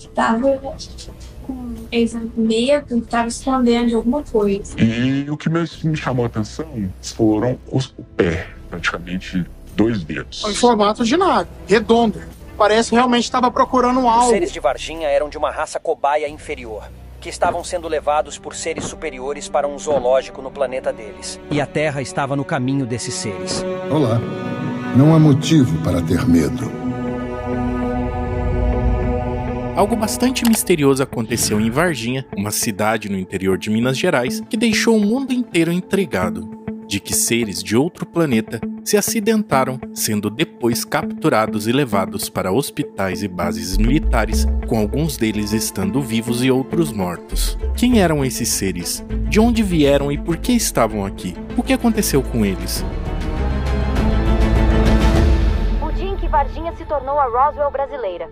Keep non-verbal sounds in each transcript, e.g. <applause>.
que tava com esse medo, tava escondendo de alguma coisa. E o que me, me chamou a atenção foram os, o pé, praticamente dois dedos. Em formato de nave, redondo. Parece realmente estava procurando algo. Os seres de Varginha eram de uma raça cobaia inferior, que estavam sendo levados por seres superiores para um zoológico no planeta deles. E a Terra estava no caminho desses seres. Olá. Não há motivo para ter medo. Algo bastante misterioso aconteceu em Varginha, uma cidade no interior de Minas Gerais, que deixou o mundo inteiro intrigado. De que seres de outro planeta se acidentaram, sendo depois capturados e levados para hospitais e bases militares, com alguns deles estando vivos e outros mortos. Quem eram esses seres? De onde vieram e por que estavam aqui? O que aconteceu com eles? O dia em que Varginha se tornou a Roswell brasileira.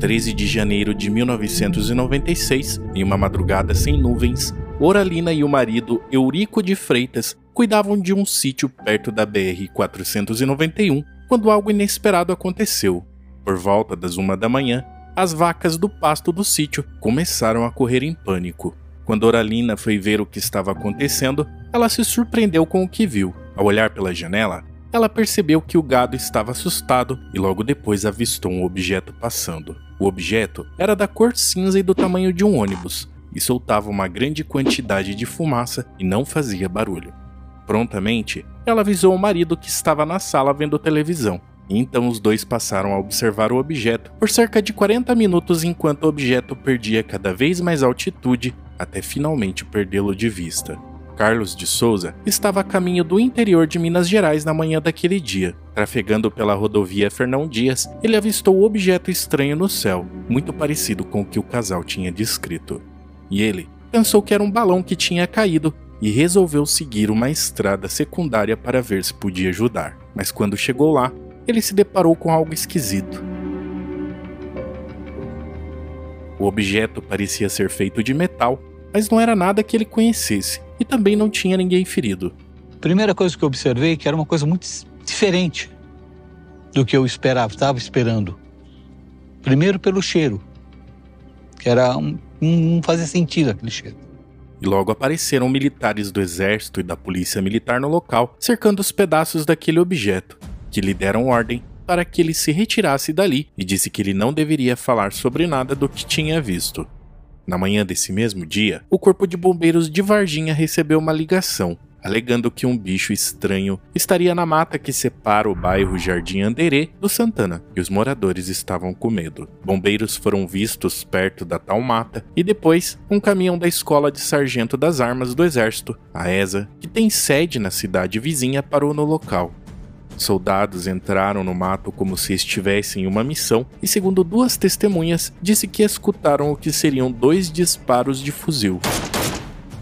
13 de janeiro de 1996, em uma madrugada sem nuvens, Oralina e o marido Eurico de Freitas cuidavam de um sítio perto da BR-491 quando algo inesperado aconteceu. Por volta das uma da manhã, as vacas do pasto do sítio começaram a correr em pânico. Quando Oralina foi ver o que estava acontecendo, ela se surpreendeu com o que viu. Ao olhar pela janela, ela percebeu que o gado estava assustado e logo depois avistou um objeto passando. O objeto era da cor cinza e do tamanho de um ônibus, e soltava uma grande quantidade de fumaça e não fazia barulho. Prontamente, ela avisou o marido que estava na sala vendo televisão. Então os dois passaram a observar o objeto por cerca de 40 minutos enquanto o objeto perdia cada vez mais altitude até finalmente perdê-lo de vista. Carlos de Souza estava a caminho do interior de Minas Gerais na manhã daquele dia. Trafegando pela rodovia Fernão Dias, ele avistou o objeto estranho no céu, muito parecido com o que o casal tinha descrito. E ele pensou que era um balão que tinha caído e resolveu seguir uma estrada secundária para ver se podia ajudar. Mas quando chegou lá, ele se deparou com algo esquisito. O objeto parecia ser feito de metal, mas não era nada que ele conhecesse, e também não tinha ninguém ferido. Primeira coisa que eu observei é que era uma coisa muito diferente do que eu esperava, estava esperando. Primeiro pelo cheiro, que era um, não fazia sentido aquele cheiro. E logo apareceram militares do exército e da polícia militar no local, cercando os pedaços daquele objeto, que lhe deram ordem para que ele se retirasse dali e disse que ele não deveria falar sobre nada do que tinha visto. Na manhã desse mesmo dia, o Corpo de Bombeiros de Varginha recebeu uma ligação alegando que um bicho estranho estaria na mata que separa o bairro Jardim Anderê do Santana, e os moradores estavam com medo. Bombeiros foram vistos perto da tal mata e depois um caminhão da Escola de Sargento das Armas do Exército, a ESA, que tem sede na cidade vizinha, parou no local. Soldados entraram no mato como se estivessem em uma missão e, segundo duas testemunhas, disse que escutaram o que seriam dois disparos de fuzil.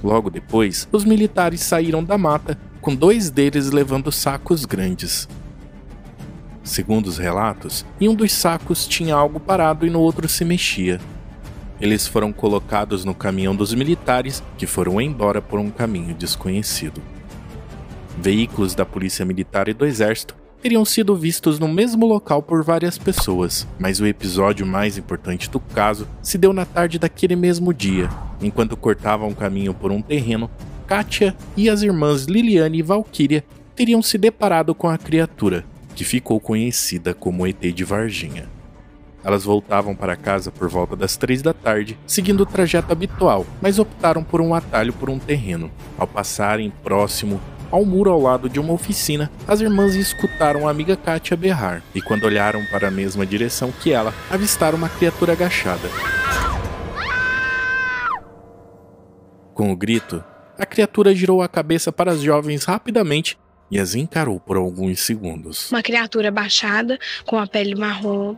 Logo depois, os militares saíram da mata, com dois deles levando sacos grandes. Segundo os relatos, em um dos sacos tinha algo parado e no outro se mexia. Eles foram colocados no caminhão dos militares, que foram embora por um caminho desconhecido. Veículos da Polícia Militar e do Exército teriam sido vistos no mesmo local por várias pessoas, mas o episódio mais importante do caso se deu na tarde daquele mesmo dia, enquanto cortavam caminho por um terreno. Katia e as irmãs Liliane e Valkyria teriam se deparado com a criatura, que ficou conhecida como ET de Varginha. Elas voltavam para casa por volta das três da tarde, seguindo o trajeto habitual, mas optaram por um atalho por um terreno. Ao passarem próximo ao muro ao lado de uma oficina, as irmãs escutaram a amiga Katia berrar, e quando olharam para a mesma direção que ela, avistaram uma criatura agachada. Com o grito, a criatura girou a cabeça para as jovens rapidamente e as encarou por alguns segundos. Uma criatura baixada, com a pele marrom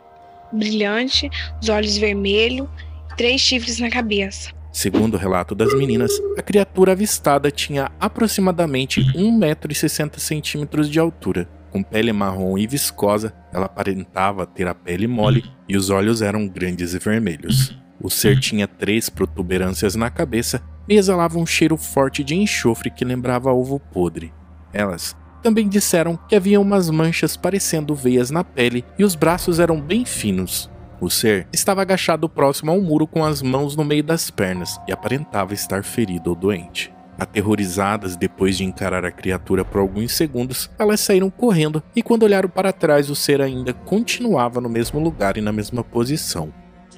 brilhante, os olhos vermelhos, três chifres na cabeça. Segundo o relato das meninas, a criatura avistada tinha aproximadamente 1,60m de altura. Com pele marrom e viscosa, ela aparentava ter a pele mole e os olhos eram grandes e vermelhos. O ser tinha três protuberâncias na cabeça e exalava um cheiro forte de enxofre que lembrava ovo podre. Elas também disseram que havia umas manchas parecendo veias na pele e os braços eram bem finos. O ser estava agachado próximo a um muro com as mãos no meio das pernas e aparentava estar ferido ou doente. Aterrorizadas depois de encarar a criatura por alguns segundos, elas saíram correndo e quando olharam para trás, o ser ainda continuava no mesmo lugar e na mesma posição.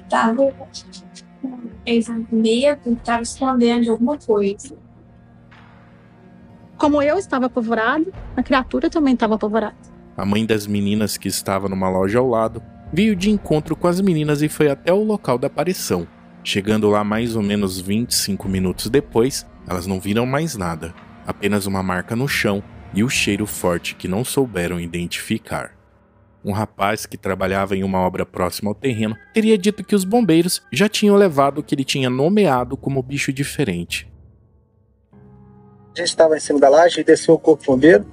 Tava medo, estava escondendo de alguma coisa. Como eu estava apavorado, a criatura também estava apavorada. A mãe das meninas que estava numa loja ao lado veio de encontro com as meninas e foi até o local da aparição. Chegando lá mais ou menos 25 minutos depois, elas não viram mais nada, apenas uma marca no chão e o cheiro forte que não souberam identificar. Um rapaz que trabalhava em uma obra próxima ao terreno teria dito que os bombeiros já tinham levado o que ele tinha nomeado como bicho diferente. A gente estava em cima da laje e desceu o corpo bombeiro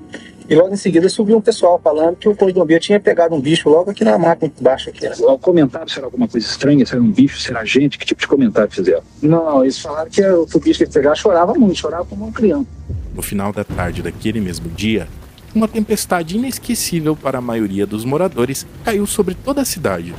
e logo em seguida subiu um pessoal falando que o corpo bombeiro tinha pegado um bicho logo aqui na máquina embaixo. Aqui. O comentário se era alguma coisa estranha, se era um bicho, se era gente, que tipo de comentário fizeram? Não, eles falaram que o bicho que ele pegava chorava muito, chorava como uma criança. No final da tarde daquele mesmo dia, uma tempestade inesquecível para a maioria dos moradores caiu sobre toda a cidade.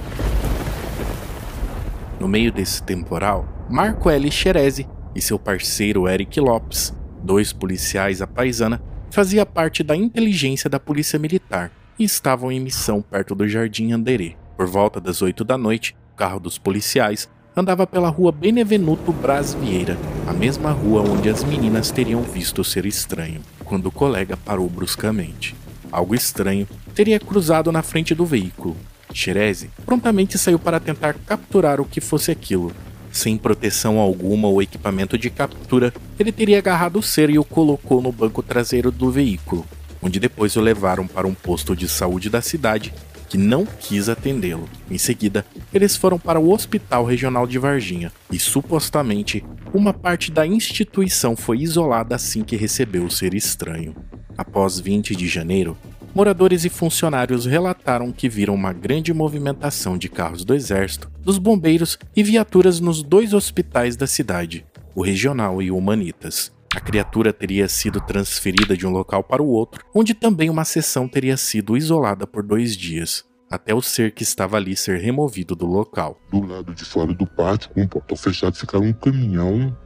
No meio desse temporal, Marco L. Xerezi e seu parceiro Eric Lopes, dois policiais à paisana, fazia parte da inteligência da polícia militar e estavam em missão perto do Jardim Anderê. Por volta das 8 da noite, o carro dos policiais andava pela rua Benevenuto Braz Vieira, a mesma rua onde as meninas teriam visto o ser estranho, quando o colega parou bruscamente. Algo estranho teria cruzado na frente do veículo. Xereze prontamente saiu para tentar capturar o que fosse aquilo. Sem proteção alguma ou equipamento de captura, ele teria agarrado o ser e o colocou no banco traseiro do veículo, onde depois o levaram para um posto de saúde da cidade que não quis atendê-lo. Em seguida, eles foram para o Hospital Regional de Varginha e supostamente uma parte da instituição foi isolada assim que recebeu o ser estranho. Após 20 de janeiro, moradores e funcionários relataram que viram uma grande movimentação de carros do Exército, dos bombeiros e viaturas nos dois hospitais da cidade, o Regional e o Humanitas. A criatura teria sido transferida de um local para o outro, onde também uma seção teria sido isolada por dois dias, até o ser que estava ali ser removido do local. Do lado de fora do pátio, com o portão fechado, ficava um caminhão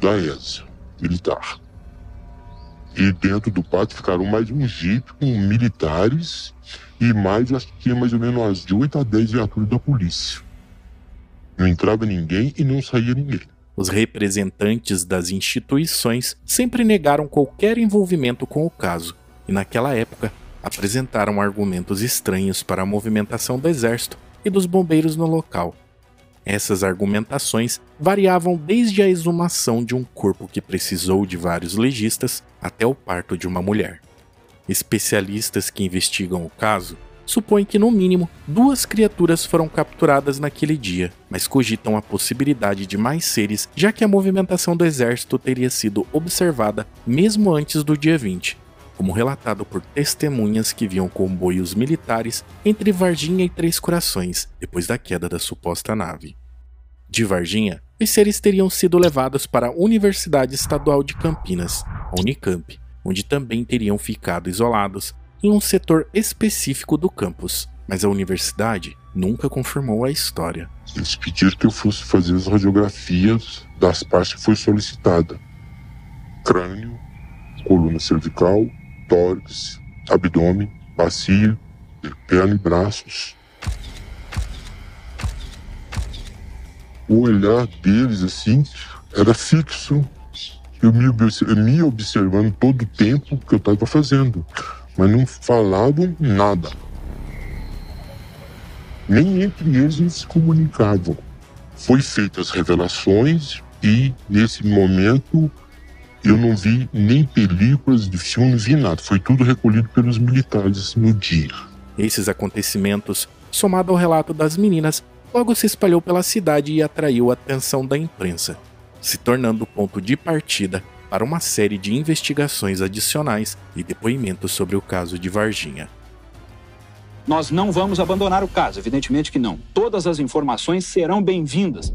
da ESA, militar. E dentro do pátio ficaram mais um jeep com militares e mais, acho que tinha mais ou menos umas de 8 a 10 viaturas da polícia. Não entrava ninguém e não saía ninguém. Os representantes das instituições sempre negaram qualquer envolvimento com o caso, e naquela época apresentaram argumentos estranhos para a movimentação do exército e dos bombeiros no local. Essas argumentações variavam desde a exumação de um corpo que precisou de vários legistas até o parto de uma mulher. Especialistas que investigam o caso supõe que no mínimo duas criaturas foram capturadas naquele dia, mas cogitam a possibilidade de mais seres, já que a movimentação do exército teria sido observada mesmo antes do dia 20, como relatado por testemunhas que viam comboios militares entre Varginha e Três Corações depois da queda da suposta nave. De Varginha, os seres teriam sido levados para a Universidade Estadual de Campinas, a Unicamp, onde também teriam ficado isolados em um setor específico do campus, mas a universidade nunca confirmou a história. Eles pediram que eu fosse fazer as radiografias das partes que foi solicitada: crânio, coluna cervical, tórax, abdômen, bacia, perna e braços. O olhar deles, assim, era fixo. Eu me, me observando todo o tempo que eu estava fazendo mas não falavam nada. Nem entre eles eles se comunicavam. Foi feitas revelações e nesse momento eu não vi nem películas de filme, vi nada. Foi tudo recolhido pelos militares no dia. Esses acontecimentos, somado ao relato das meninas, logo se espalhou pela cidade e atraiu a atenção da imprensa, se tornando ponto de partida para uma série de investigações adicionais e depoimentos sobre o caso de Varginha. Nós não vamos abandonar o caso, evidentemente que não. Todas as informações serão bem-vindas.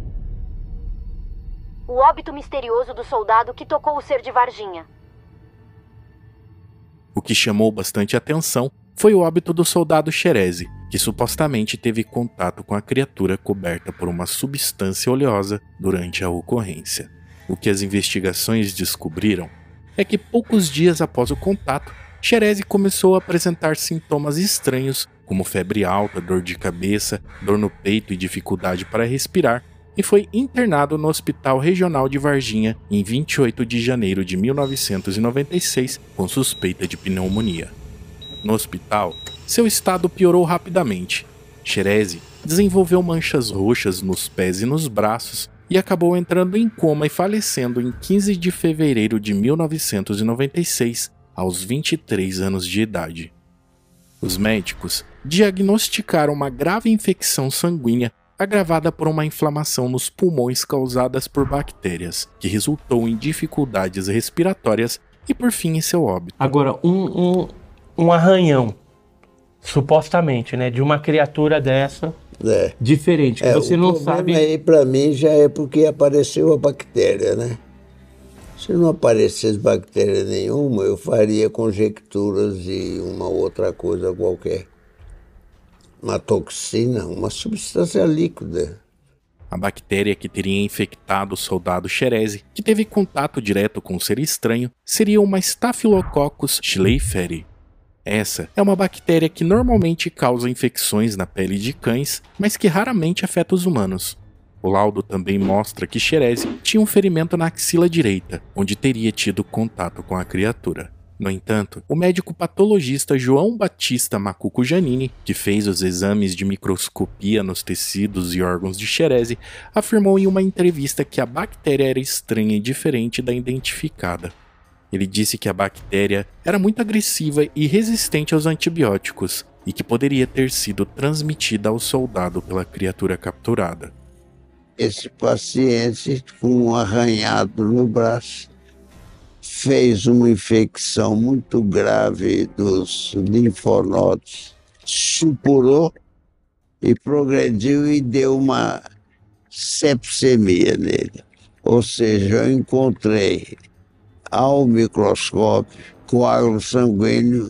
O óbito misterioso do soldado que tocou o ser de Varginha. O que chamou bastante atenção foi o óbito do soldado Xereze, que supostamente teve contato com a criatura coberta por uma substância oleosa durante a ocorrência. O que as investigações descobriram é que poucos dias após o contato, Xerezi começou a apresentar sintomas estranhos, como febre alta, dor de cabeça, dor no peito e dificuldade para respirar, e foi internado no Hospital Regional de Varginha em 28 de janeiro de 1996 com suspeita de pneumonia. No hospital, seu estado piorou rapidamente. Xerezi desenvolveu manchas roxas nos pés e nos braços e acabou entrando em coma e falecendo em 15 de fevereiro de 1996, aos 23 anos de idade. Os médicos diagnosticaram uma grave infecção sanguínea agravada por uma inflamação nos pulmões causadas por bactérias, que resultou em dificuldades respiratórias e por fim em seu óbito. Agora, um, um, um arranhão, supostamente, né, de uma criatura dessa É. diferente, que É, você o não sabe. aí para mim já é porque apareceu a bactéria, né? Se não aparecesse bactéria nenhuma, eu faria conjecturas de uma outra coisa qualquer. Uma toxina, uma substância líquida. A bactéria que teria infectado o soldado Xerezi, que teve contato direto com o ser estranho, seria uma Staphylococcus schleiferi. Essa é uma bactéria que normalmente causa infecções na pele de cães, mas que raramente afeta os humanos. O laudo também mostra que Xerezi tinha um ferimento na axila direita, onde teria tido contato com a criatura. No entanto, o médico patologista João Batista Macuco Janini, que fez os exames de microscopia nos tecidos e órgãos de Xerezi, afirmou em uma entrevista que a bactéria era estranha e diferente da identificada. Ele disse que a bactéria era muito agressiva e resistente aos antibióticos e que poderia ter sido transmitida ao soldado pela criatura capturada. Esse paciente, com um arranhado no braço, fez uma infecção muito grave dos linfonodos, supurou e progrediu e deu uma sepsemia nele. Ou seja, eu encontrei ao microscópio coágulo sanguíneo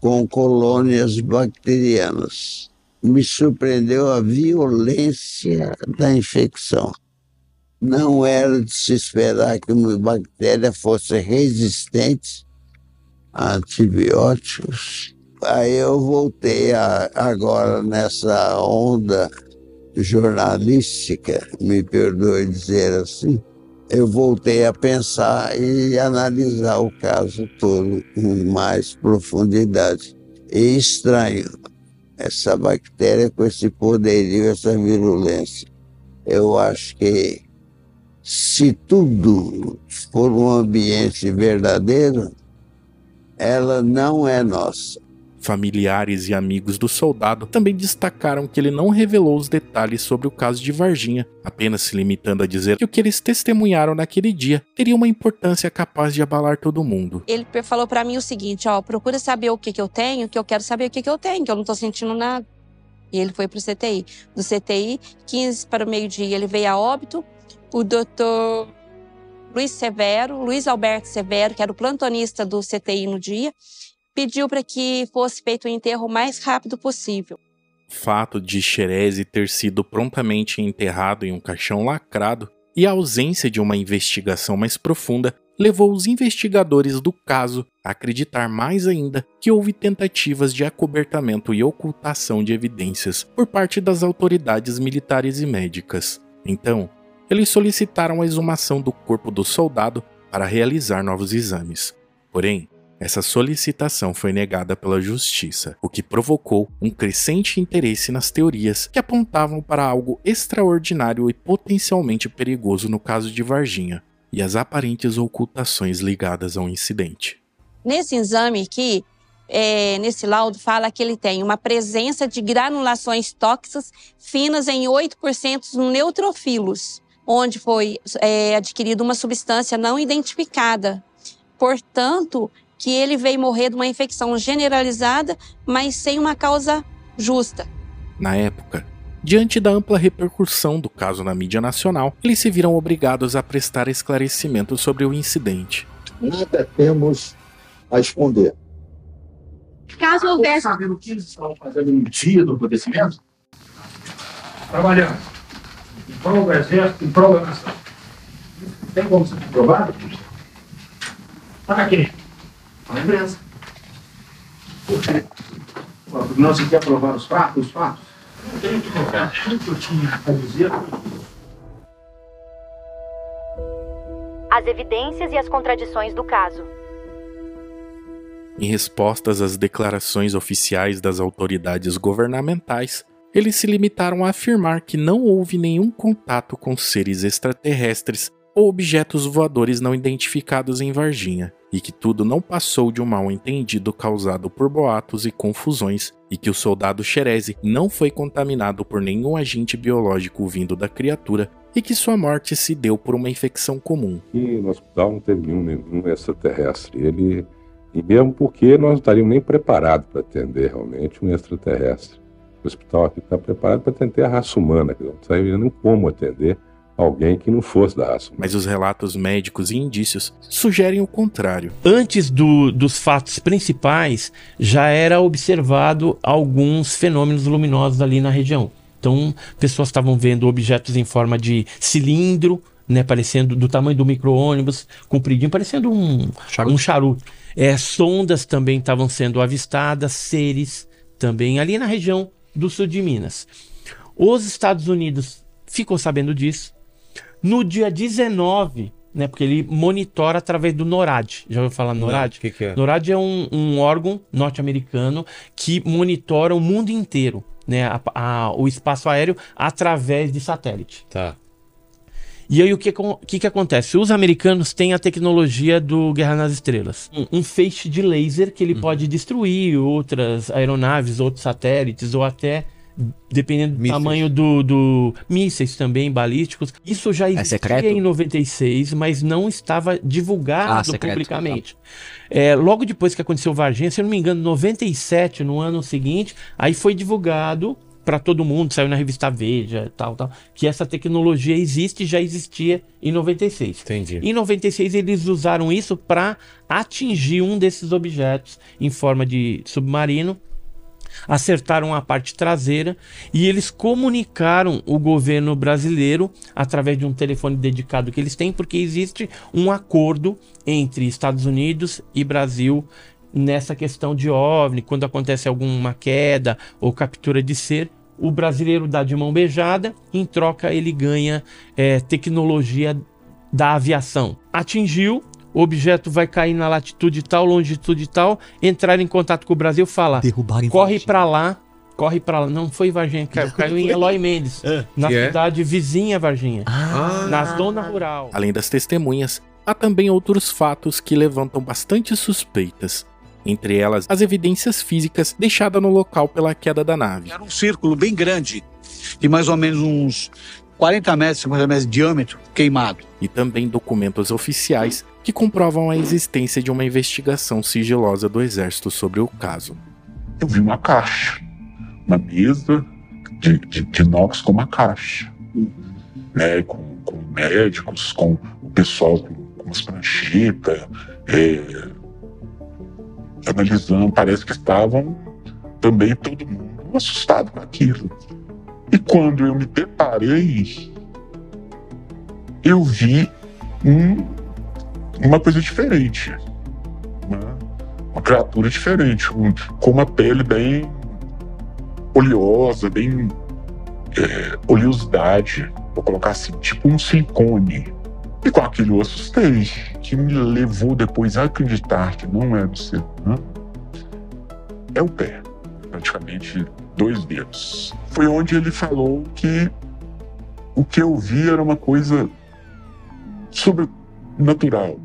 com colônias bacterianas. Me surpreendeu a violência da infecção. Não era de se esperar que uma bactéria fosse resistente a antibióticos. Aí eu voltei a, agora nessa onda jornalística, me perdoe dizer assim, eu voltei a pensar e analisar o caso todo com mais profundidade. E estranho, essa bactéria com esse poderio, essa virulência. Eu acho que se tudo for um ambiente verdadeiro, ela não é nossa. Familiares e amigos do soldado também destacaram que ele não revelou os detalhes sobre o caso de Varginha, apenas se limitando a dizer que o que eles testemunharam naquele dia teria uma importância capaz de abalar todo mundo. Ele falou pra mim o seguinte, ó, procura saber o que que eu tenho, que eu quero saber o que que eu tenho, que eu não tô sentindo nada. E ele foi pro CTI. Do CTI, 15 para o meio-dia, ele veio a óbito. O doutor Luiz Severo, Luiz Alberto Severo, que era o plantonista do CTI no dia, pediu para que fosse feito o enterro o mais rápido possível. O fato de Xerezi ter sido prontamente enterrado em um caixão lacrado e a ausência de uma investigação mais profunda levou os investigadores do caso a acreditar mais ainda que houve tentativas de acobertamento e ocultação de evidências por parte das autoridades militares e médicas. Então, eles solicitaram a exumação do corpo do soldado para realizar novos exames. Porém, essa solicitação foi negada pela justiça, o que provocou um crescente interesse nas teorias que apontavam para algo extraordinário e potencialmente perigoso no caso de Varginha e as aparentes ocultações ligadas ao incidente. Nesse exame aqui, é, nesse laudo, fala que ele tem uma presença de granulações tóxicas finas em 8% no neutrofilos, onde foi é, adquirida uma substância não identificada. Portanto, que ele veio morrer de uma infecção generalizada, mas sem uma causa justa. Na época, diante da ampla repercussão do caso na mídia nacional, eles se viram obrigados a prestar esclarecimentos sobre o incidente. Nada temos a esconder. Caso houvesse. sabendo o que eles estavam fazendo no dia do acontecimento? Trabalhando. Em prol do exército, em prol da nação. Tem como ser comprovado? Tá aqui. Na imprensa. Por quê? Porque não se quer provar os fatos, os fatos. Não tenho que provar. Tudo que eu tinha a dizer As evidências e as contradições do caso. Em respostas às declarações oficiais das autoridades governamentais, eles se limitaram a afirmar que não houve nenhum contato com seres extraterrestres ou objetos voadores não identificados em Varginha, e que tudo não passou de um mal-entendido causado por boatos e confusões, e que o soldado Xerezi não foi contaminado por nenhum agente biológico vindo da criatura, e que sua morte se deu por uma infecção comum. E no hospital não teve nenhum, nenhum extraterrestre. Ele, e mesmo porque nós não estaríamos nem preparados para atender realmente um extraterrestre. O hospital aqui está preparado para atender a raça humana, que não sabia nem como atender alguém que não fosse da raça humana. Mas os relatos médicos e indícios sugerem o contrário. Antes do, dos fatos principais, já era observado alguns fenômenos luminosos ali na região. Então, pessoas estavam vendo objetos em forma de cilindro, né, parecendo do tamanho do micro-ônibus, compridinho, parecendo um charuto. Um charuto. É, sondas também estavam sendo avistadas, seres também ali na região do sul de Minas. Os Estados Unidos ficou sabendo disso. No dia 19, né, porque ele monitora através do NORAD. Já ouviu falar NORAD? O que, que é? NORAD é um, um órgão norte-americano que monitora o mundo inteiro né, a, a, o espaço aéreo através de satélite. Tá. E aí o que, que, que acontece? Os americanos têm a tecnologia do Guerra nas Estrelas. Um, um feixe de laser que ele uhum. pode destruir outras aeronaves, outros satélites, ou até, dependendo do mísseis. tamanho do, do... Mísseis também, balísticos. Isso já existia é em 96, mas não estava divulgado ah, publicamente. Tá. É, logo depois que aconteceu Varginha, se eu não me engano, 97, no ano seguinte, aí foi divulgado para todo mundo, saiu na revista Veja, tal, tal, que essa tecnologia existe já existia em 96. Entendi. Em 96 eles usaram isso para atingir um desses objetos em forma de submarino, acertaram a parte traseira e eles comunicaram o governo brasileiro através de um telefone dedicado que eles têm, porque existe um acordo entre Estados Unidos e Brasil nessa questão de OVNI, quando acontece alguma queda ou captura de ser, o brasileiro dá de mão beijada, em troca ele ganha é, tecnologia da aviação. Atingiu, o objeto vai cair na latitude tal, longitude tal, entrar em contato com o Brasil, fala, corre para lá, corre para lá. Não foi Varginha, caiu, <laughs> caiu em Eloy Mendes, é. na Que é? cidade vizinha Varginha, Ah. na zona rural. Além das testemunhas, há também outros fatos que levantam bastante suspeitas. Entre elas, as evidências físicas deixadas no local pela queda da nave. Era um círculo bem grande, de mais ou menos uns 40 metros, 50 metros de diâmetro, queimado. E também documentos oficiais que comprovam a existência de uma investigação sigilosa do Exército sobre o caso. Eu vi uma caixa, uma mesa de, de, de inox com uma caixa, né, com, com médicos, com o pessoal com, com as pranchetas, é, analisando, parece que estavam também todo mundo assustado com aquilo. E quando eu me deparei, eu vi um, uma coisa diferente. Uma, uma criatura diferente, um, com uma pele bem oleosa, bem é, oleosidade, vou colocar assim, tipo um silicone. E com aquilo eu assustei, que me levou depois a acreditar que não é do ser humano. É o pé, praticamente dois dedos. Foi onde ele falou que o que eu vi era uma coisa sobrenatural.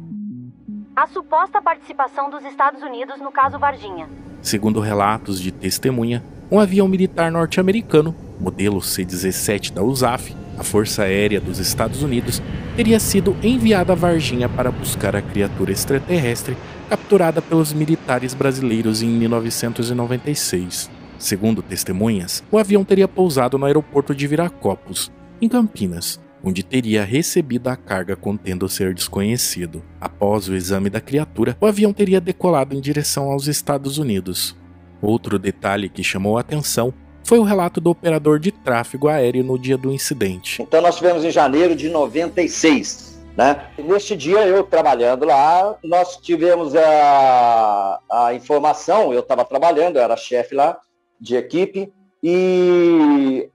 A suposta participação dos Estados Unidos no caso Varginha. Segundo relatos de testemunha, um avião militar norte-americano, modelo C-17 da USAF, a Força Aérea dos Estados Unidos, teria sido enviado a Varginha para buscar a criatura extraterrestre capturada pelos militares brasileiros em 1996. Segundo testemunhas, o avião teria pousado no aeroporto de Viracopos, em Campinas, onde teria recebido a carga contendo o ser desconhecido. Após o exame da criatura, o avião teria decolado em direção aos Estados Unidos. Outro detalhe que chamou a atenção foi o relato do operador de tráfego aéreo no dia do incidente. Então nós tivemos em janeiro de 96. Né? Neste dia, eu trabalhando lá, nós tivemos a, a informação, eu estava trabalhando, eu era chefe lá de equipe, e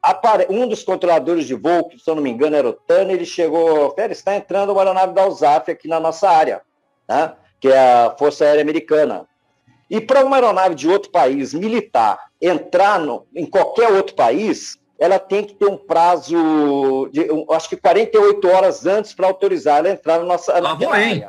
um dos controladores de voo, que se eu não me engano era o Tani, ele chegou, Félix, está entrando uma aeronave da USAF aqui na nossa área, né? que é a Força Aérea Americana. E para uma aeronave de outro país militar entrar no, em qualquer outro país, ela tem que ter um prazo de, um, acho que 48 horas antes para autorizar ela entrar na nossa na Avoem.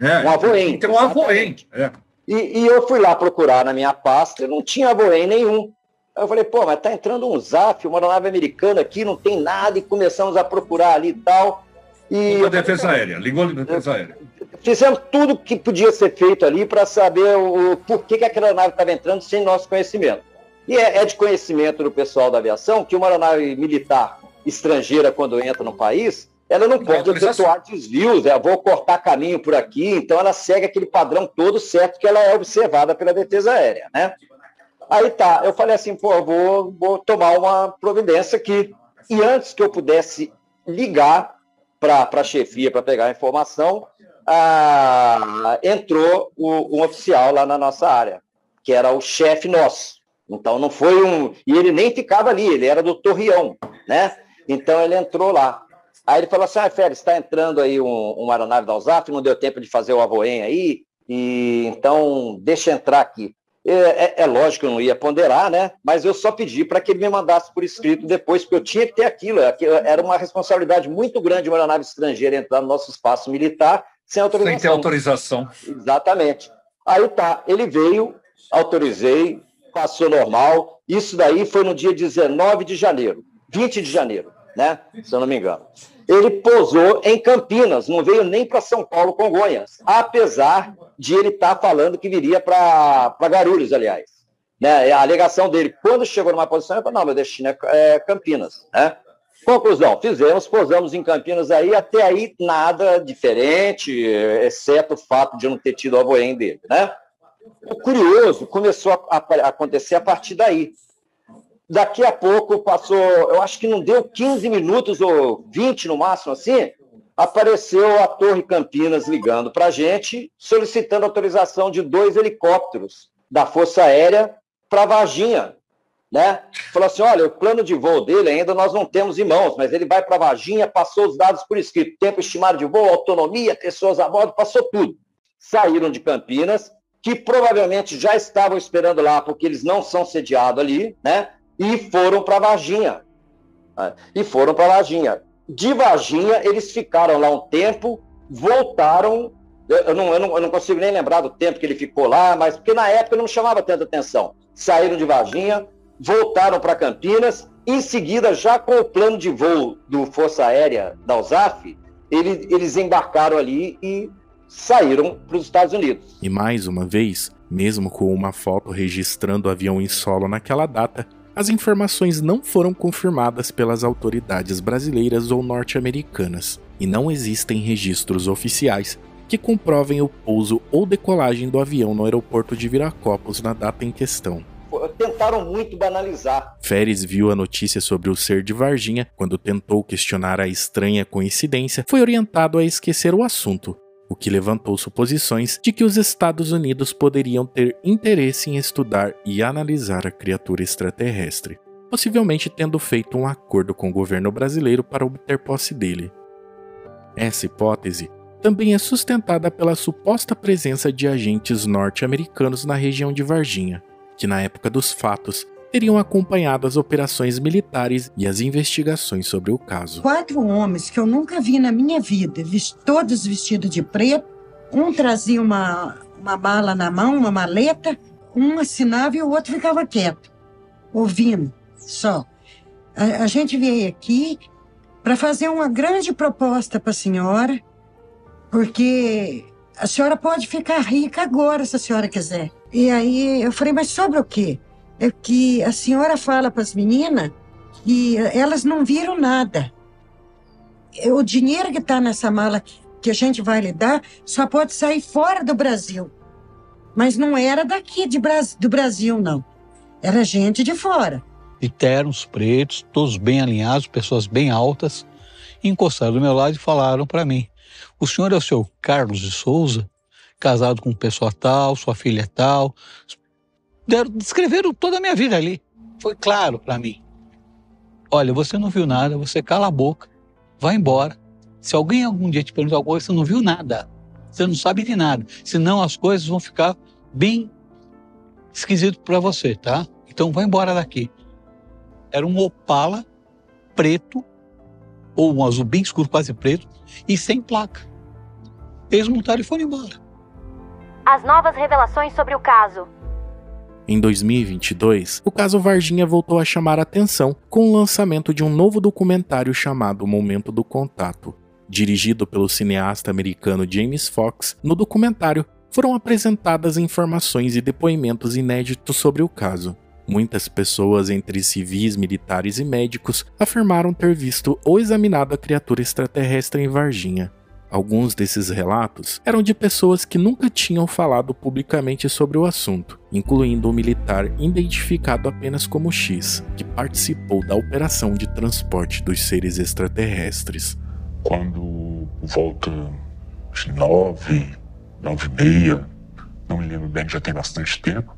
É, um avoem. Tem um avoem. É. E, e, eu fui lá procurar na minha pasta, não tinha avoem nenhum. Eu falei, pô, mas tá entrando um ZAF, uma aeronave americana aqui, não tem nada, e começamos a procurar ali e tal. E Ligou a defesa aérea, ligou a defesa aérea. Fizemos tudo que podia ser feito ali para saber o porquê que aquela aeronave estava entrando sem nosso conhecimento. E é, é, de conhecimento do pessoal da aviação que uma aeronave militar estrangeira, quando entra no país, ela não pode efetuar desvios, é, vou cortar caminho por aqui, então ela segue aquele padrão todo certo que ela é observada pela defesa aérea, né? Aí tá, eu falei assim, pô, vou, vou tomar uma providência aqui. E antes que eu pudesse ligar para a chefia para pegar a informação, ah, entrou o, um oficial lá na nossa área, que era o chefe nosso. Então não foi um. E ele nem ficava ali, ele era do Torreão, né? Então ele entrou lá. Aí ele falou assim: ah, Félix, está entrando aí um, uma aeronave da USAF, não deu tempo de fazer o avoem aí, e então deixa entrar aqui. É, é, é, lógico que eu não ia ponderar, né? Mas eu só pedi para que ele me mandasse por escrito depois, porque eu tinha que ter aquilo. Era uma responsabilidade muito grande uma aeronave estrangeira entrar no nosso espaço militar sem autorização. Sem ter autorização. Exatamente. Aí tá, ele veio, autorizei, passou normal. Isso daí foi no dia 19 de janeiro, 20 de janeiro, né? Se eu não me engano ele posou em Campinas, não veio nem para São Paulo, Congonhas, apesar de ele estar tá falando que viria para Guarulhos, aliás. Né? A alegação dele, quando chegou numa posição, ele falou, não, meu destino é, é Campinas. Né? Conclusão, fizemos, posamos em Campinas aí, até aí nada diferente, exceto o fato de não ter tido o avoém dele. Né? O curioso começou a, a acontecer a partir daí. Daqui a pouco passou, eu acho que não deu 15 minutos ou 20 no máximo assim, apareceu a Torre Campinas ligando para a gente, solicitando autorização de dois helicópteros da Força Aérea para Varginha. Né? Falou assim: olha, o plano de voo dele ainda nós não temos em mãos, mas ele vai para Varginha, passou os dados por escrito, tempo estimado de voo, autonomia, pessoas a bordo, passou tudo. Saíram de Campinas, que provavelmente já estavam esperando lá, porque eles não são sediados ali, né? e foram para Varginha. Né? E foram para Varginha. De Varginha, eles ficaram lá um tempo, voltaram. Eu não, eu, não, eu não consigo nem lembrar do tempo que ele ficou lá, mas porque na época não chamava tanta atenção. Saíram de Varginha, voltaram para Campinas, em seguida, já com o plano de voo do Força Aérea da USAF, ele, eles embarcaram ali e saíram para os Estados Unidos. E mais uma vez, mesmo com uma foto registrando o avião em solo naquela data, as informações não foram confirmadas pelas autoridades brasileiras ou norte-americanas, e não existem registros oficiais que comprovem o pouso ou decolagem do avião no aeroporto de Viracopos na data em questão. Tentaram muito banalizar. Feres viu a notícia sobre o ser de Varginha quando tentou questionar a estranha coincidência, foi orientado a esquecer o assunto o que levantou suposições de que os Estados Unidos poderiam ter interesse em estudar e analisar a criatura extraterrestre, possivelmente tendo feito um acordo com o governo brasileiro para obter posse dele. Essa hipótese também é sustentada pela suposta presença de agentes norte-americanos na região de Varginha, que na época dos fatos teriam acompanhado as operações militares e as investigações sobre o caso. Quatro homens que eu nunca vi na minha vida, todos vestidos de preto, um trazia uma, uma bala na mão, uma maleta, um assinava e o outro ficava quieto, ouvindo só. A, a gente veio aqui para fazer uma grande proposta para a senhora, porque a senhora pode ficar rica agora, se a senhora quiser. E aí eu falei, mas sobre o quê? é que a senhora fala para as meninas que elas não viram nada. O dinheiro que está nessa mala que a gente vai lhe dar só pode sair fora do Brasil. Mas não era daqui de, do Brasil, não. Era gente de fora. De ternos pretos, todos bem alinhados, pessoas bem altas, encostaram do meu lado e falaram para mim: O senhor é o seu Carlos de Souza? Casado com pessoa tal, sua filha é tal. Descreveram toda a minha vida ali. Foi claro para mim. Olha, você não viu nada, você cala a boca, vai embora. Se alguém algum dia te perguntar alguma coisa, você não viu nada. Você não sabe de nada. Senão as coisas vão ficar bem esquisito para você, tá? Então vai embora daqui. Era um Opala preto, ou um azul bem escuro, quase preto, e sem placa. Eles montaram e foram embora. As novas revelações sobre o caso. Em 2022, o caso Varginha voltou a chamar a atenção com o lançamento de um novo documentário chamado Momento do Contato. Dirigido pelo cineasta americano James Fox, no documentário foram apresentadas informações e depoimentos inéditos sobre o caso. Muitas pessoas, entre civis, militares e médicos, afirmaram ter visto ou examinado a criatura extraterrestre em Varginha. Alguns desses relatos eram de pessoas que nunca tinham falado publicamente sobre o assunto, incluindo um militar identificado apenas como X, que participou da operação de transporte dos seres extraterrestres. Quando volta de nove, nove e meia, não me lembro bem, já tem bastante tempo,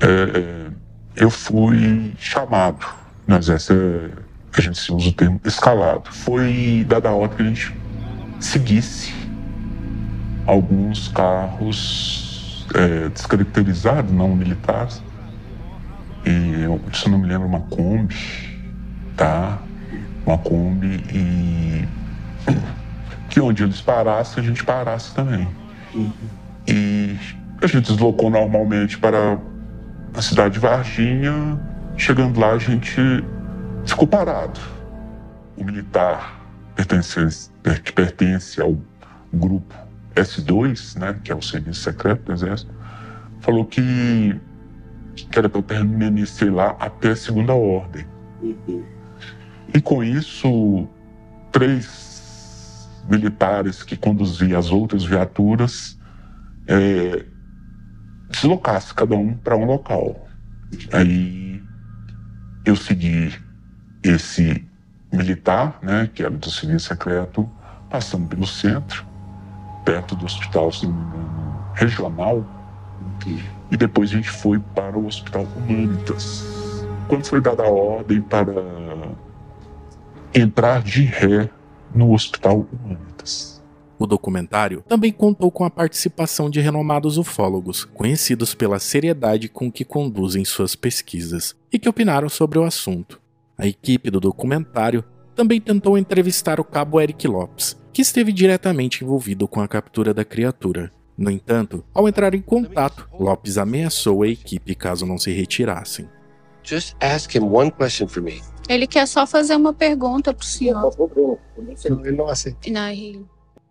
é, é, eu fui chamado, mas essa a gente se usa o termo escalado. Foi dada a ordem que a gente seguisse alguns carros é, descaracterizados, não militares. E eu, se não me lembro, uma Kombi, tá? Uma Kombi e que onde eles parassem, a gente parasse também. E a gente deslocou normalmente para a cidade de Varginha. Chegando lá, a gente ficou parado. O militar pertence, que pertence ao grupo S2, né, que é o serviço secreto do Exército, falou que, que era para eu permanecer lá até a segunda ordem. E com isso, três militares que conduziam as outras viaturas é, deslocasse cada um para um local. Aí eu segui esse militar, né, que era do serviço secreto, passando pelo centro, perto do hospital assim, regional, e depois a gente foi para o hospital Humanitas. Quando foi dada a ordem para entrar de ré no hospital Humanitas. O documentário também contou com a participação de renomados ufólogos, conhecidos pela seriedade com que conduzem suas pesquisas, e que opinaram sobre o assunto. A equipe do documentário também tentou entrevistar o cabo Eric Lopes, que esteve diretamente envolvido com a captura da criatura. No entanto, ao entrar em contato, Lopes ameaçou a equipe caso não se retirassem. Just ask him one question for me. Ele quer só fazer uma pergunta pro senhor. Ele não aceita. Não, ele-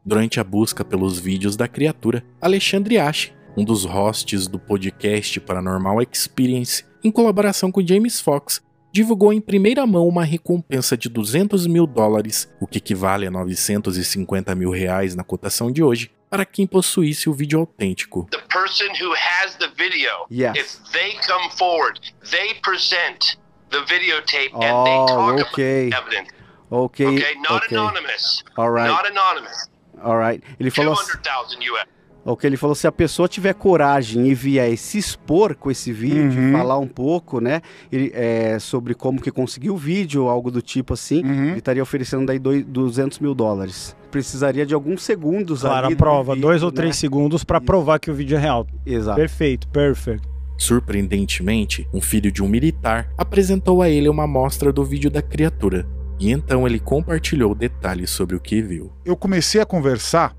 Durante a busca pelos vídeos da criatura, Alexandre Ashe, um dos hosts do podcast Paranormal Experience, em colaboração com James Fox, divulgou em primeira mão uma recompensa de 200 mil dólares, o que equivale a 950 mil reais na cotação de hoje, para quem possuísse o vídeo autêntico. the person who has the video, Yes. if they come forward, they present the videotape and they Oh, talk okay. about evidence. Ok, Okay, not ok. anonymous. Alright. Not anonymous. Alright. Ele falou, assim- 200,000 US. Ok, ele falou se a pessoa tiver coragem e vier e se expor com esse vídeo, Uhum. falar um pouco, né, ele, é, sobre como que conseguiu o vídeo, algo do tipo assim, Uhum. ele estaria oferecendo daí dois- 200 mil dólares. Precisaria de alguns segundos Claro, ali a do prova, vídeo, dois ou né? três segundos pra provar que o vídeo é real. Exato. Perfeito, perfeito. Surpreendentemente, um filho de um militar apresentou a ele uma amostra do vídeo da criatura, e então ele compartilhou detalhes sobre o que viu. eu comecei a conversar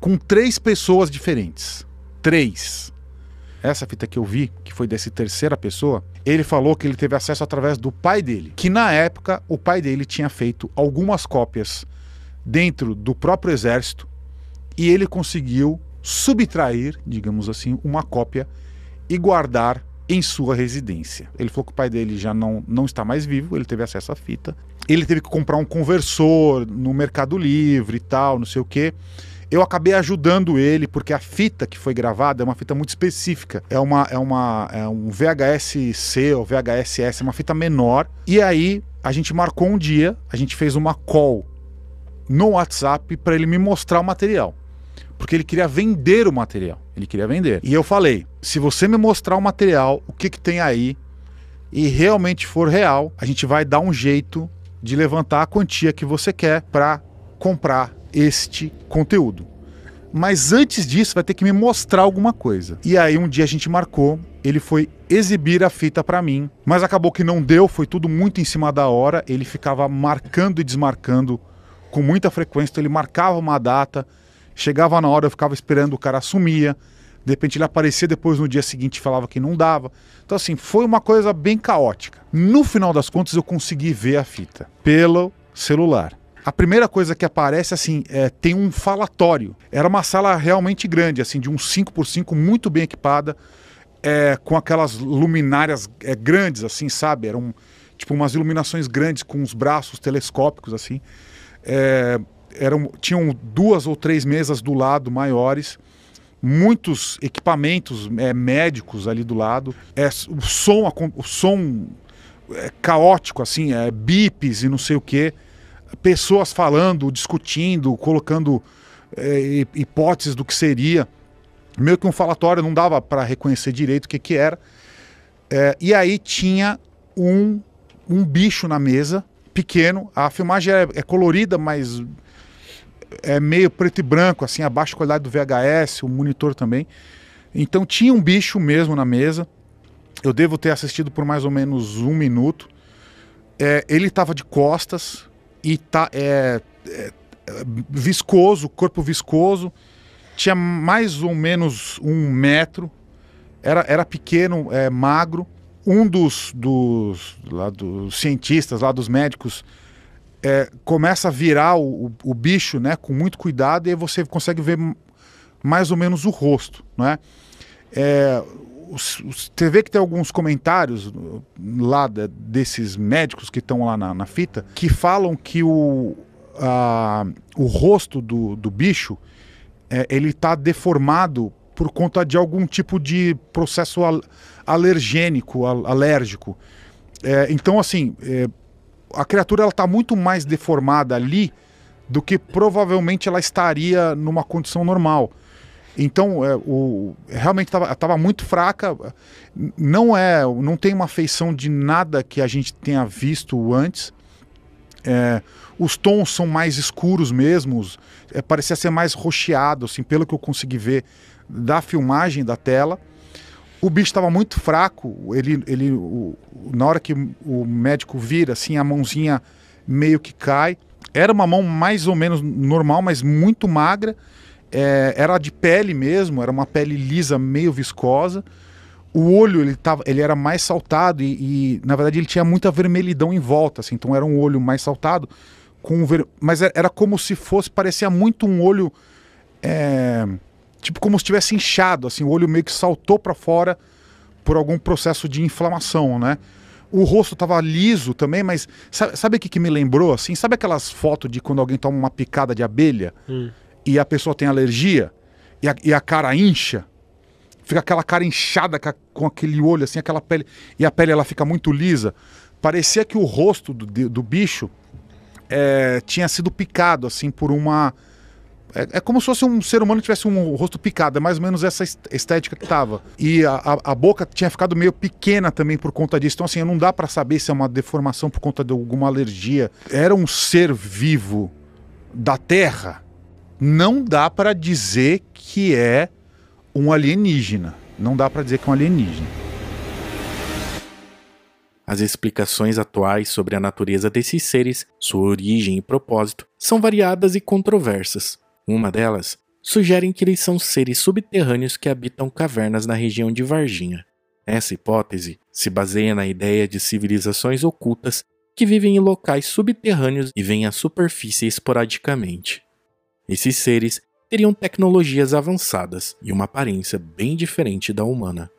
com três pessoas diferentes. Três. Essa fita que eu vi, que foi dessa terceira pessoa, ele falou que ele teve acesso através do pai dele. Que na época o pai dele tinha feito algumas cópias dentro do próprio exército e ele conseguiu subtrair, digamos assim, uma cópia e guardar em sua residência. Ele falou que o pai dele já não, não está mais vivo, ele teve acesso à fita. Ele teve que comprar um conversor no Mercado Livre e tal, não sei o quê. Eu acabei ajudando ele, porque a fita que foi gravada é uma fita muito específica. É, uma, é, uma, é um VHS-C ou VHS-S, é uma fita menor. E aí a gente marcou um dia, a gente fez uma call no WhatsApp para ele me mostrar o material. Porque ele queria vender o material. Ele queria vender. E eu falei: se você me mostrar o material, o que, que tem aí, e realmente for real, a gente vai dar um jeito de levantar a quantia que você quer para comprar este conteúdo. Mas antes disso, vai ter que me mostrar alguma coisa. E aí um dia a gente marcou, ele foi exibir a fita para mim, mas acabou que não deu, foi tudo muito em cima da hora. Ele ficava marcando e desmarcando com muita frequência, então ele marcava uma data, chegava na hora, eu ficava esperando, o cara sumia. De repente ele aparecia depois no dia seguinte falava que não dava. Então, assim, foi uma coisa bem caótica. No final das contas, eu consegui ver a fita pelo celular. A primeira coisa que aparece, assim, é, tem um falatório. Era uma sala realmente grande, assim, de uns 5 por 5 muito bem equipada, é, com aquelas luminárias é, grandes, assim, sabe? Eram tipo umas iluminações grandes com os braços telescópicos, assim. É, eram, tinham duas ou três mesas do lado maiores muitos equipamentos é, médicos ali do lado. É, o som, o som é, caótico, assim, é, bips e não sei o que. Pessoas falando, discutindo, colocando é, hipóteses do que seria. Meio que um falatório, não dava para reconhecer direito o que, que era. É, e aí tinha um, um bicho na mesa, pequeno. A filmagem é, é colorida, mas é meio preto e branco, assim, a baixa qualidade do VHS, o monitor também. Então tinha um bicho mesmo na mesa. Eu devo ter assistido por mais ou menos um minuto. É, ele estava de costas e tá é, é, viscoso, corpo viscoso. Tinha mais ou menos um metro. Era, era pequeno, é, magro. Um dos, dos, lá dos cientistas, lá dos médicos, é, começa a virar o, o, bicho, né, com muito cuidado, e você consegue ver mais ou menos o rosto, né? É, você vê que tem alguns comentários lá de, desses médicos que estão lá na, na, fita que falam que o, a, o rosto do, do bicho é, ele está deformado por conta de algum tipo de processo al, alergênico, al, alérgico. É, então, assim, é, a criatura está muito mais deformada ali do que provavelmente ela estaria numa condição normal. Então, é, o, realmente estava muito fraca. Não é, não tem uma feição de nada que a gente tenha visto antes. É, os tons são mais escuros mesmo, é, parecia ser mais rocheado, assim, pelo que eu consegui ver da filmagem da tela. O bicho estava muito fraco, ele, ele, o, na hora que o médico vira, assim, a mãozinha meio que cai. Era uma mão mais ou menos normal, mas muito magra. É, era de pele mesmo, era uma pele lisa, meio viscosa. O olho ele, tava, ele era mais saltado e, e, na verdade, ele tinha muita vermelhidão em volta, assim, então era um olho mais saltado, com ver... mas era como se fosse, parecia muito um olho. É tipo como se tivesse inchado, assim, o olho meio que saltou para fora por algum processo de inflamação, né? O rosto tava liso também, mas sabe, sabe o que, que me lembrou, assim? Sabe aquelas fotos de quando alguém toma uma picada de abelha hum. E a pessoa tem alergia e a, e a cara incha? Fica aquela cara inchada com aquele olho, assim, aquela pele... E a pele, ela fica muito lisa. Parecia que o rosto do, do bicho é, tinha sido picado, assim, por uma é, é, como se fosse um ser humano que tivesse um rosto picado, é mais ou menos essa estética que tava. E a, a, a boca tinha ficado meio pequena também por conta disso. Então, assim, não dá para saber se é uma deformação por conta de alguma alergia. Era um ser vivo da Terra. Não dá para dizer que é um alienígena. Não dá para dizer que é um alienígena. As explicações atuais sobre a natureza desses seres, sua origem e propósito, são variadas e controversas. Uma delas sugerem que eles são seres subterrâneos que habitam cavernas na região de Varginha. Essa hipótese se baseia na ideia de civilizações ocultas que vivem em locais subterrâneos e vêm à superfície esporadicamente. Esses seres teriam tecnologias avançadas e uma aparência bem diferente da humana.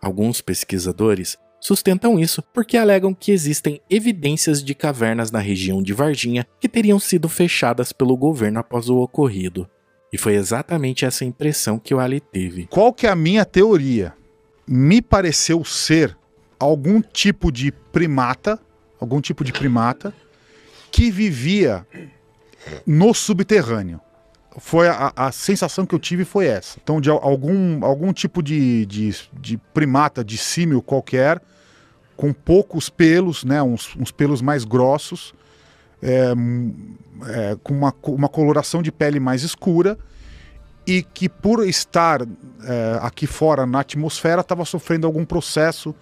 Alguns pesquisadores sustentam isso porque alegam que existem evidências de cavernas na região de Varginha que teriam sido fechadas pelo governo após o ocorrido. E foi exatamente essa impressão que o Ali teve. Qual que é a minha teoria? Me pareceu ser algum tipo de primata, algum tipo de primata que vivia no subterrâneo. Foi a, a sensação que eu tive foi essa. Então, de algum, algum tipo de, de, de primata, de símio qualquer, com poucos pelos, né, uns, uns pelos mais grossos, é, é, com uma, uma coloração de pele mais escura e que por estar é, aqui fora na atmosfera estava sofrendo algum processo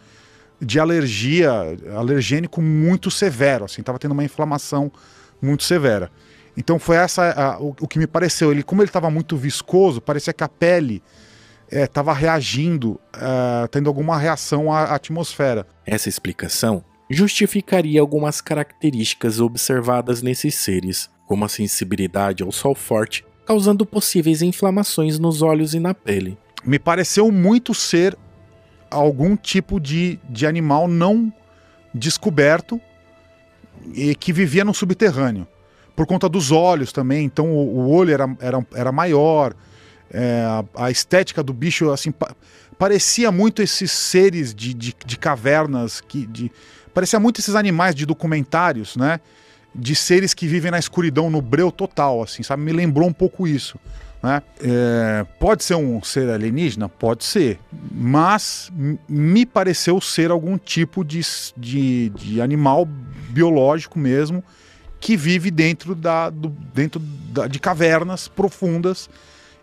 de alergia, alergênico muito severo, assim, estava tendo uma inflamação muito severa. Então foi essa a, o, o, que me pareceu. Ele, como ele estava muito viscoso, parecia que a pele estava reagindo, é, tendo alguma reação à atmosfera. Essa explicação justificaria algumas características observadas nesses seres, como a sensibilidade ao sol forte, causando possíveis inflamações nos olhos e na pele. Me pareceu muito ser algum tipo de, de animal não descoberto e que vivia no subterrâneo. Por conta dos olhos também, então o, o olho era, era, era maior, é, a, a, estética do bicho assim pa, parecia muito esses seres de, de, de cavernas que de, Parecia muito esses animais de documentários, né? De seres que vivem na escuridão, no breu total, assim, sabe? Me lembrou um pouco isso. Né? É, pode ser um ser alienígena? Pode ser. Mas me pareceu ser algum tipo de, de, de animal biológico mesmo que vive dentro, da, do, dentro da, de cavernas profundas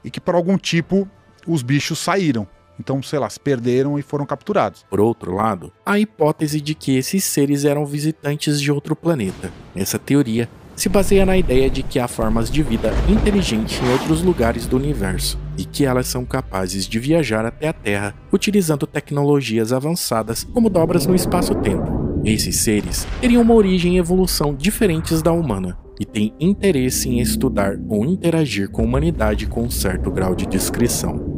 e que por algum tipo os bichos saíram. Então, sei lá, se perderam e foram capturados. Por outro lado, a hipótese de que esses seres eram visitantes de outro planeta. Essa teoria se baseia na ideia de que há formas de vida inteligente em outros lugares do universo e que elas são capazes de viajar até a Terra utilizando tecnologias avançadas como dobras no espaço-tempo. Esses seres teriam uma origem e evolução diferentes da humana e têm interesse em estudar ou interagir com a humanidade com um certo grau de discrição.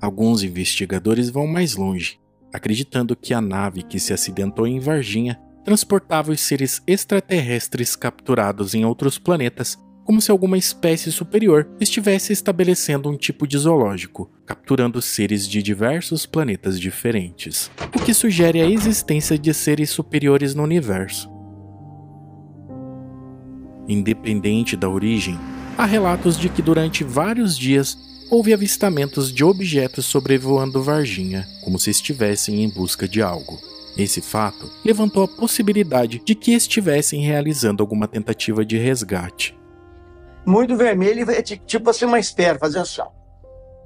Alguns investigadores vão mais longe, acreditando que a nave que se acidentou em Varginha transportava os seres extraterrestres capturados em outros planetas, como se alguma espécie superior estivesse estabelecendo um tipo de zoológico, capturando seres de diversos planetas diferentes, o que sugere a existência de seres superiores no universo. Independente da origem, há relatos de que durante vários dias houve avistamentos de objetos sobrevoando Varginha, como se estivessem em busca de algo. Esse fato levantou a possibilidade de que estivessem realizando alguma tentativa de resgate. Muito vermelho e tipo assim uma espera, fazendo assim,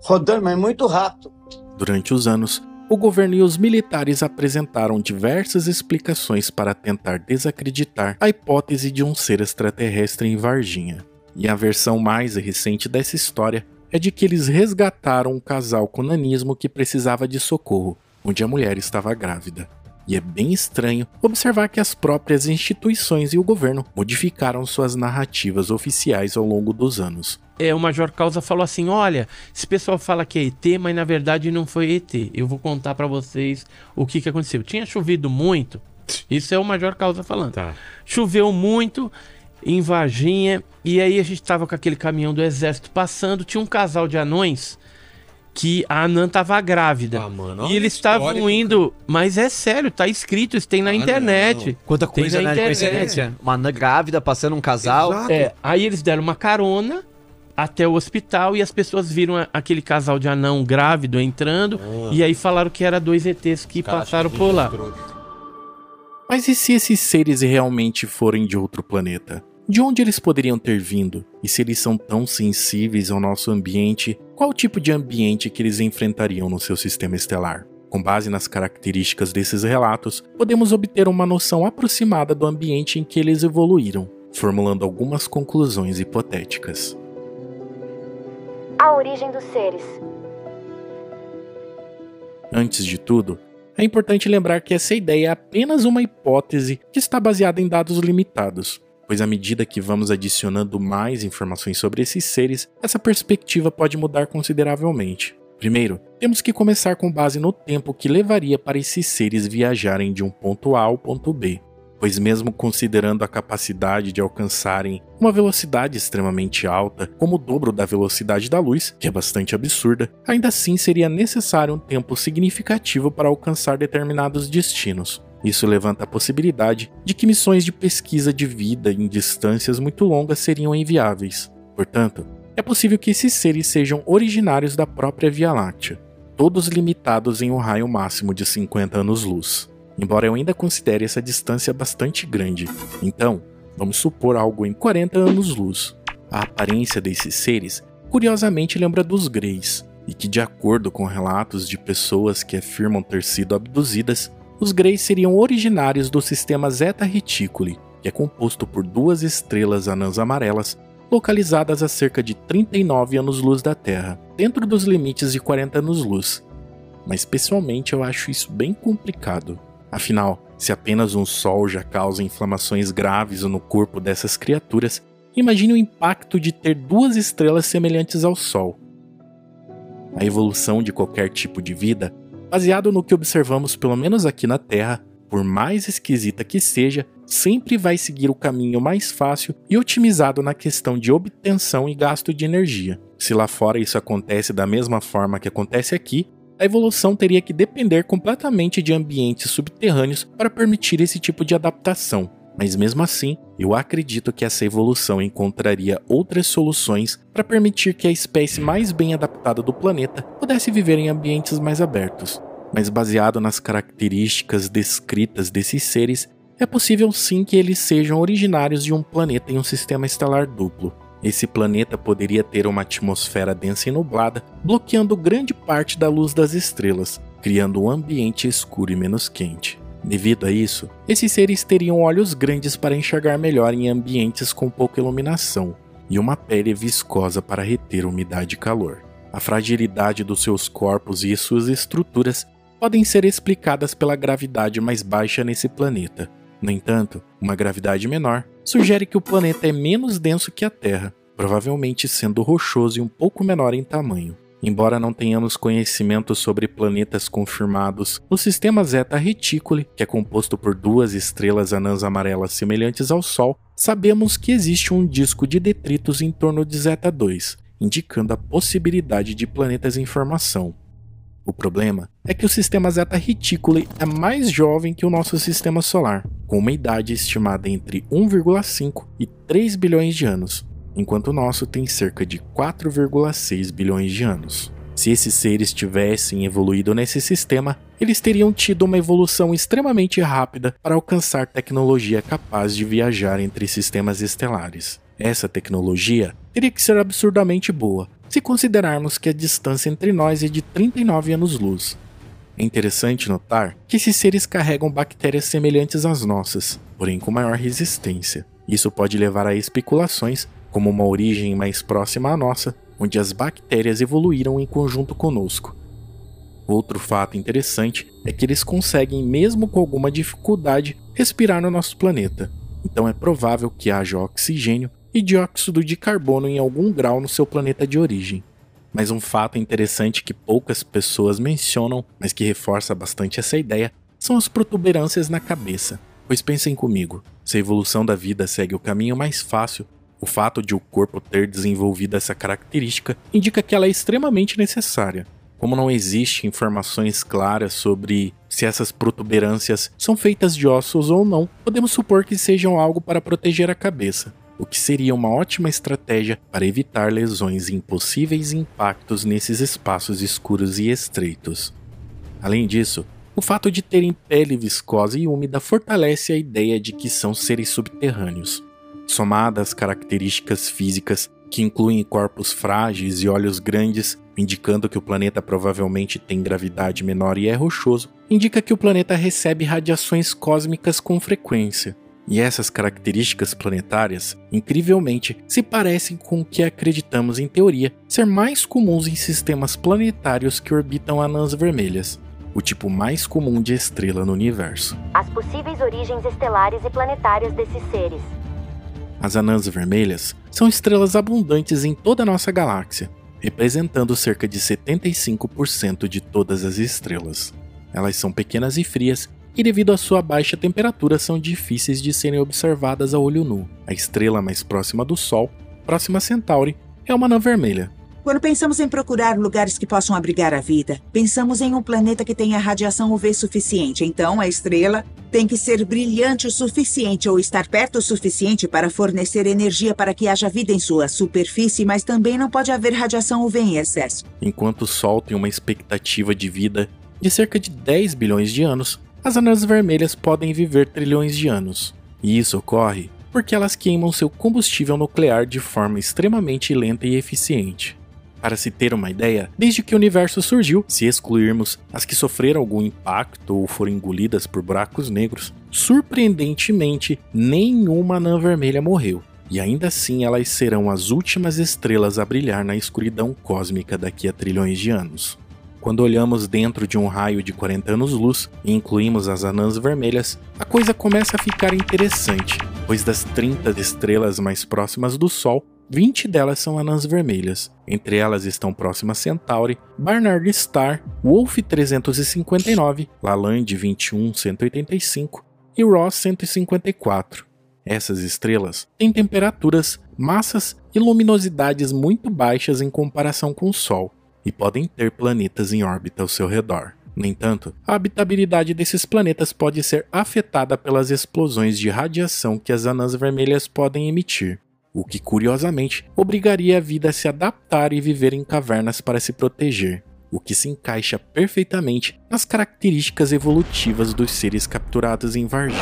rodando, mas muito rápido. Durante os anos, o governo e os militares apresentaram diversas explicações para tentar desacreditar a hipótese de um ser extraterrestre em Varginha. E a versão mais recente dessa história é de que eles resgataram um casal com nanismo que precisava de socorro, onde a mulher estava grávida. E é bem estranho observar que as próprias instituições e o governo modificaram suas narrativas oficiais ao longo dos anos. É, o Major Causa falou assim: olha, esse pessoal fala que é ET, mas na verdade não foi ET. Eu vou contar para vocês o que, que aconteceu. Tinha chovido muito, isso é o Major Causa falando. Tá. Choveu muito em Varginha. E aí a gente tava com aquele caminhão do exército passando, tinha um casal de anões que a Anã tava grávida. Ah, mano, e eles estavam indo, mas é sério, tá escrito, isso tem na ah, internet. Não. Quanta coisa na né, coincidência. Uma Anã grávida passando um casal. Exato. É, aí eles deram uma carona até o hospital e as pessoas viram aquele casal de anão grávido entrando ah. e aí falaram que era dois ETs que Cara, passaram por lá. Mas e se esses seres realmente forem de outro planeta? De onde eles poderiam ter vindo? E se eles são tão sensíveis ao nosso ambiente, qual tipo de ambiente que eles enfrentariam no seu sistema estelar? Com base nas características desses relatos, podemos obter uma noção aproximada do ambiente em que eles evoluíram, formulando algumas conclusões hipotéticas. A origem dos seres. Antes de tudo, é importante lembrar que essa ideia é apenas uma hipótese que está baseada em dados limitados pois à medida que vamos adicionando mais informações sobre esses seres, essa perspectiva pode mudar consideravelmente. Primeiro, temos que começar com base no tempo que levaria para esses seres viajarem de um ponto A ao ponto B. pois, mesmo considerando a capacidade de alcançarem uma velocidade extremamente alta, como o dobro da velocidade da luz, que é bastante absurda, ainda assim seria necessário um tempo significativo para alcançar determinados destinos. Isso levanta a possibilidade de que missões de pesquisa de vida em distâncias muito longas seriam inviáveis. Portanto, é possível que esses seres sejam originários da própria Via Láctea, todos limitados em um raio máximo de 50 anos-luz embora eu ainda considere essa distância bastante grande. Então, vamos supor algo em 40 anos-luz. A aparência desses seres curiosamente lembra dos Greys, e que, de acordo com relatos de pessoas que afirmam ter sido abduzidas, os Greys seriam originários do sistema Zeta Reticuli, que é composto por duas estrelas anãs amarelas localizadas a cerca de 39 anos-luz da Terra, dentro dos limites de 40 anos-luz. Mas pessoalmente eu acho isso bem complicado. Afinal, se apenas um sol já causa inflamações graves no corpo dessas criaturas, imagine o impacto de ter duas estrelas semelhantes ao Sol. A evolução de qualquer tipo de vida, baseado no que observamos pelo menos aqui na Terra, por mais esquisita que seja, sempre vai seguir o caminho mais fácil e otimizado na questão de obtenção e gasto de energia. Se lá fora isso acontece da mesma forma que acontece aqui, a evolução teria que depender completamente de ambientes subterrâneos para permitir esse tipo de adaptação. Mas mesmo assim, eu acredito que essa evolução encontraria outras soluções para permitir que a espécie mais bem adaptada do planeta pudesse viver em ambientes mais abertos. Mas baseado nas características descritas desses seres, é possível sim que eles sejam originários de um planeta em um sistema estelar duplo. Esse planeta poderia ter uma atmosfera densa e nublada, bloqueando grande parte da luz das estrelas, criando um ambiente escuro e menos quente. Devido a isso, esses seres teriam olhos grandes para enxergar melhor em ambientes com pouca iluminação e uma pele viscosa para reter umidade e calor. A fragilidade dos seus corpos e suas estruturas podem ser explicadas pela gravidade mais baixa nesse planeta. No entanto, uma gravidade menor sugere que o planeta é menos denso que a Terra, provavelmente sendo rochoso e um pouco menor em tamanho. Embora não tenhamos conhecimento sobre planetas confirmados no sistema Zeta Reticuli, que é composto por duas estrelas anãs amarelas semelhantes ao Sol, sabemos que existe um disco de detritos em torno de Zeta 2, indicando a possibilidade de planetas em formação. O problema é que o sistema Zeta Reticuli é mais jovem que o nosso sistema solar, com uma idade estimada entre 1,5 e 3 bilhões de anos, enquanto o nosso tem cerca de 4,6 bilhões de anos. Se esses seres tivessem evoluído nesse sistema, eles teriam tido uma evolução extremamente rápida para alcançar tecnologia capaz de viajar entre sistemas estelares. Essa tecnologia teria que ser absurdamente boa, se considerarmos que a distância entre nós é de 39 anos-luz. É interessante notar que esses seres carregam bactérias semelhantes às nossas, porém com maior resistência. Isso pode levar a especulações como uma origem mais próxima à nossa, onde as bactérias evoluíram em conjunto conosco. Outro fato interessante é que eles conseguem, mesmo com alguma dificuldade, respirar no nosso planeta. Então é provável que haja oxigênio e dióxido de carbono em algum grau no seu planeta de origem. Mas um fato interessante que poucas pessoas mencionam, mas que reforça bastante essa ideia, são as protuberâncias na cabeça. Pois pensem comigo, se a evolução da vida segue o caminho mais fácil, o fato de o corpo ter desenvolvido essa característica indica que ela é extremamente necessária. Como não existe informações claras sobre se essas protuberâncias são feitas de ossos ou não, podemos supor que sejam algo para proteger a cabeça o que seria uma ótima estratégia para evitar lesões e impossíveis impactos nesses espaços escuros e estreitos. Além disso, o fato de terem pele viscosa e úmida fortalece a ideia de que são seres subterrâneos. Somada às características físicas que incluem corpos frágeis e olhos grandes, indicando que o planeta provavelmente tem gravidade menor e é rochoso, indica que o planeta recebe radiações cósmicas com frequência, e essas características planetárias, incrivelmente, se parecem com o que acreditamos em teoria ser mais comuns em sistemas planetários que orbitam anãs vermelhas, o tipo mais comum de estrela no universo. As possíveis origens estelares e planetárias desses seres. As anãs vermelhas são estrelas abundantes em toda a nossa galáxia, representando cerca de 75% de todas as estrelas. Elas são pequenas e frias e devido à sua baixa temperatura são difíceis de serem observadas a olho nu. A estrela mais próxima do Sol, próxima a Centauri, é uma anã vermelha. Quando pensamos em procurar lugares que possam abrigar a vida, pensamos em um planeta que tenha radiação UV suficiente. Então, a estrela tem que ser brilhante o suficiente ou estar perto o suficiente para fornecer energia para que haja vida em sua superfície, mas também não pode haver radiação UV em excesso. Enquanto o Sol tem uma expectativa de vida de cerca de 10 bilhões de anos, as anãs vermelhas podem viver trilhões de anos. E isso ocorre porque elas queimam seu combustível nuclear de forma extremamente lenta e eficiente. Para se ter uma ideia, desde que o universo surgiu, se excluirmos as que sofreram algum impacto ou foram engolidas por buracos negros, surpreendentemente, nenhuma anã vermelha morreu. E ainda assim elas serão as últimas estrelas a brilhar na escuridão cósmica daqui a trilhões de anos. Quando olhamos dentro de um raio de 40 anos-luz e incluímos as anãs vermelhas, a coisa começa a ficar interessante, pois das 30 estrelas mais próximas do Sol, 20 delas são anãs vermelhas. Entre elas estão Próxima Centauri, Barnard Star, Wolf 359, Lalande 21185 e Ross 154. Essas estrelas têm temperaturas, massas e luminosidades muito baixas em comparação com o Sol e podem ter planetas em órbita ao seu redor. No entanto, a habitabilidade desses planetas pode ser afetada pelas explosões de radiação que as anãs vermelhas podem emitir o que curiosamente obrigaria a vida a se adaptar e viver em cavernas para se proteger, o que se encaixa perfeitamente nas características evolutivas dos seres capturados em Varginha.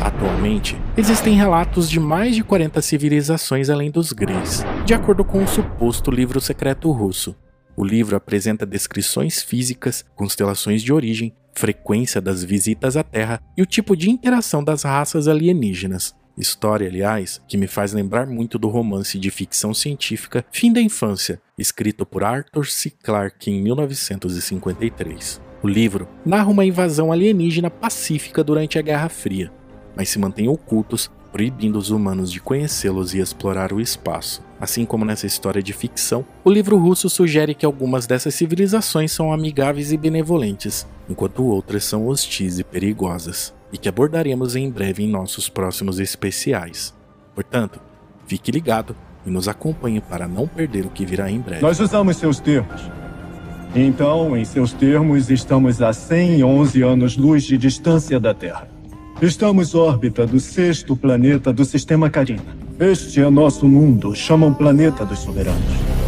Atualmente, existem relatos de mais de 40 civilizações além dos Greys, de acordo com o suposto livro secreto russo. O livro apresenta descrições físicas, constelações de origem, frequência das visitas à Terra e o tipo de interação das raças alienígenas. História, aliás, que me faz lembrar muito do romance de ficção científica Fim da Infância, escrito por Arthur C. Clarke em 1953. O livro narra uma invasão alienígena pacífica durante a Guerra Fria, mas se mantém ocultos, proibindo os humanos de conhecê-los e explorar o espaço. Assim como nessa história de ficção, o livro russo sugere que algumas dessas civilizações são amigáveis e benevolentes, enquanto outras são hostis e perigosas e que abordaremos em breve em nossos próximos especiais. Portanto, fique ligado e nos acompanhe para não perder o que virá em breve. Nós usamos seus termos. Então, em seus termos, estamos a 111 anos-luz de distância da Terra. Estamos órbita do sexto planeta do sistema Carina. Este é nosso mundo, chamam Planeta dos Soberanos.